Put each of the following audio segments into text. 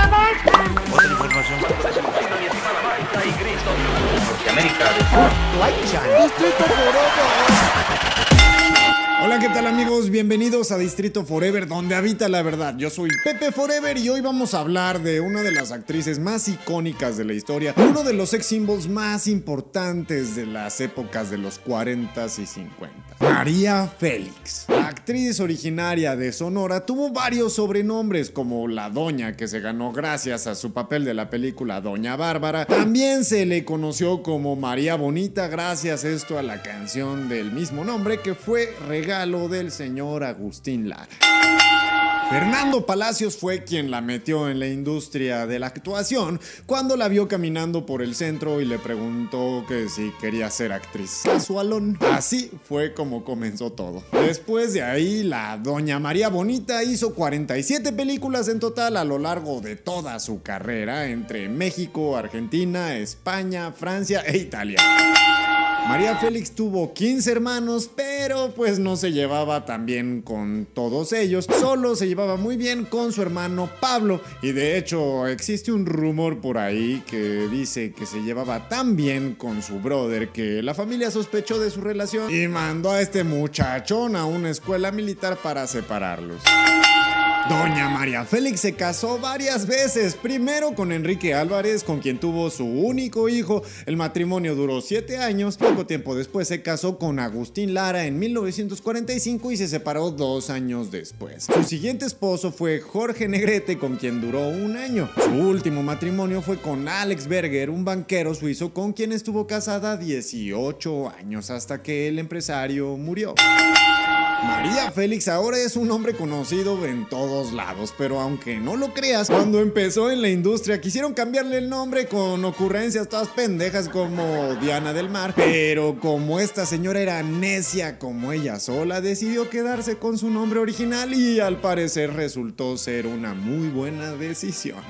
Otra información. Hola, ¿qué tal amigos? Bienvenidos a Distrito Forever, donde habita la verdad. Yo soy Pepe Forever y hoy vamos a hablar de una de las actrices más icónicas de la historia, uno de los sex symbols más importantes de las épocas de los 40s y 50. María Félix. La actriz originaria de Sonora tuvo varios sobrenombres como la Doña, que se ganó gracias a su papel de la película Doña Bárbara. También se le conoció como María Bonita gracias esto a la canción del mismo nombre que fue regalo del señor Agustín Lara. Fernando Palacios fue quien la metió en la industria de la actuación cuando la vio caminando por el centro y le preguntó que si quería ser actriz casualón. Así fue como comenzó todo. Después de ahí, la doña María Bonita hizo 47 películas en total a lo largo de toda su carrera entre México, Argentina, España, Francia e Italia. María Félix tuvo 15 hermanos, pero pues no se llevaba tan bien con todos ellos, solo se llevaba muy bien con su hermano Pablo y de hecho existe un rumor por ahí que dice que se llevaba tan bien con su brother que la familia sospechó de su relación y mandó a este muchachón a una escuela militar para separarlos. Doña María Félix se casó varias veces, primero con Enrique Álvarez, con quien tuvo su único hijo. El matrimonio duró siete años. Poco tiempo después se casó con Agustín Lara en 1945 y se separó dos años después. Su siguiente esposo fue Jorge Negrete, con quien duró un año. Su último matrimonio fue con Alex Berger, un banquero suizo con quien estuvo casada 18 años hasta que el empresario murió. María Félix ahora es un hombre conocido en lados, pero aunque no lo creas, cuando empezó en la industria quisieron cambiarle el nombre con ocurrencias todas pendejas como Diana del Mar, pero como esta señora era necia como ella sola, decidió quedarse con su nombre original y al parecer resultó ser una muy buena decisión.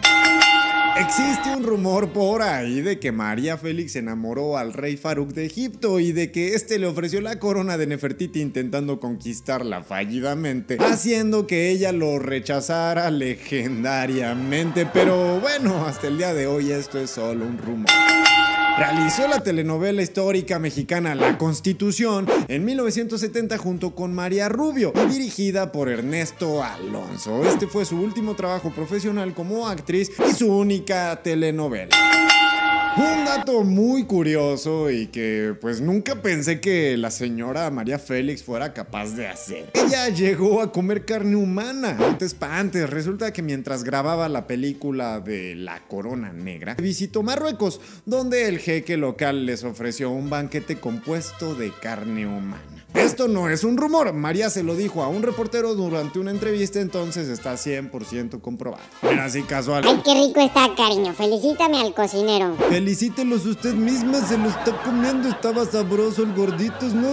Existe un rumor por ahí de que María Félix enamoró al rey Faruk de Egipto y de que este le ofreció la corona de Nefertiti intentando conquistarla fallidamente, haciendo que ella lo rechazara legendariamente. Pero bueno, hasta el día de hoy esto es solo un rumor. Realizó la telenovela histórica mexicana La Constitución en 1970 junto con María Rubio dirigida por Ernesto Alonso. Este fue su último trabajo profesional como actriz y su única telenovela. Un dato muy curioso y que pues nunca pensé que la señora María Félix fuera capaz de hacer. Ella llegó a comer carne humana. Antes pa' antes, resulta que mientras grababa la película de La Corona Negra, visitó Marruecos, donde el jeque local les ofreció un banquete compuesto de carne humana. Esto no es un rumor, María se lo dijo a un reportero durante una entrevista, entonces está 100% comprobado. Era así casual. Ay, qué rico está, cariño. Felicítame al cocinero. Felicítelos usted misma, se lo está comiendo, estaba sabroso el gorditos, ¿no?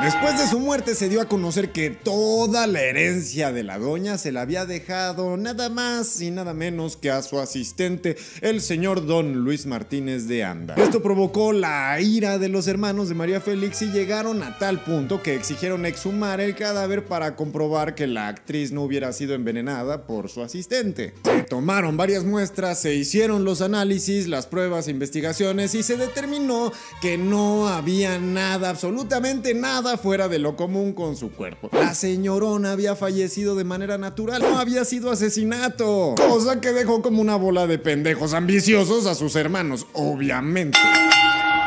Después de su muerte se dio a conocer que toda la herencia de la doña se la había dejado nada más y nada menos que a su asistente, el señor don Luis Martínez de Anda. Esto provocó la ira de los hermanos de María Félix y llegaron a tal punto que exigieron exhumar el cadáver para comprobar que la actriz no hubiera sido envenenada por su asistente. Se tomaron varias muestras, se hicieron los análisis, las pruebas investigaciones y se determinó que no había nada, absolutamente nada fuera de lo común con su cuerpo. La señorona había fallecido de manera natural, no había sido asesinato. Cosa que dejó como una bola de pendejos ambiciosos a sus hermanos, obviamente.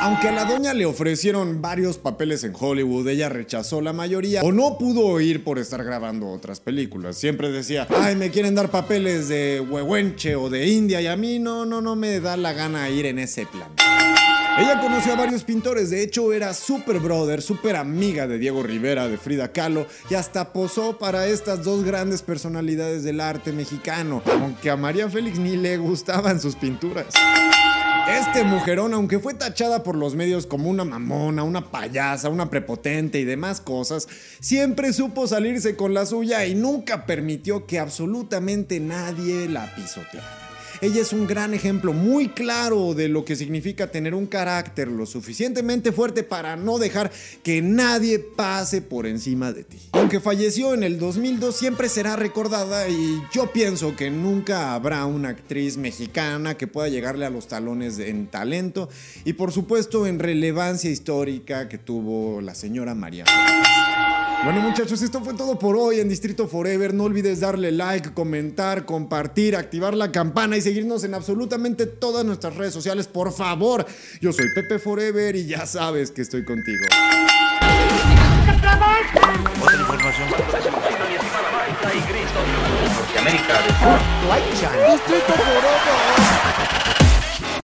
Aunque a la doña le ofrecieron varios papeles en Hollywood, ella rechazó la mayoría o no pudo ir por estar grabando otras películas. Siempre decía, ay, me quieren dar papeles de Huehuenche o de India y a mí no, no, no me da la gana ir en ese plan. Ella conoció a varios pintores, de hecho era super brother, super amiga de Diego Rivera, de Frida Kahlo y hasta posó para estas dos grandes personalidades del arte mexicano, aunque a María Félix ni le gustaban sus pinturas. Este mujerón, aunque fue tachada por los medios como una mamona, una payasa, una prepotente y demás cosas, siempre supo salirse con la suya y nunca permitió que absolutamente nadie la pisoteara. Ella es un gran ejemplo muy claro de lo que significa tener un carácter lo suficientemente fuerte para no dejar que nadie pase por encima de ti. Aunque falleció en el 2002, siempre será recordada y yo pienso que nunca habrá una actriz mexicana que pueda llegarle a los talones en talento y por supuesto en relevancia histórica que tuvo la señora María. Bueno muchachos, esto fue todo por hoy en Distrito Forever. No olvides darle like, comentar, compartir, activar la campana y seguirnos en absolutamente todas nuestras redes sociales, por favor. Yo soy Pepe Forever y ya sabes que estoy contigo. Otra información. Norteamérica. Distrito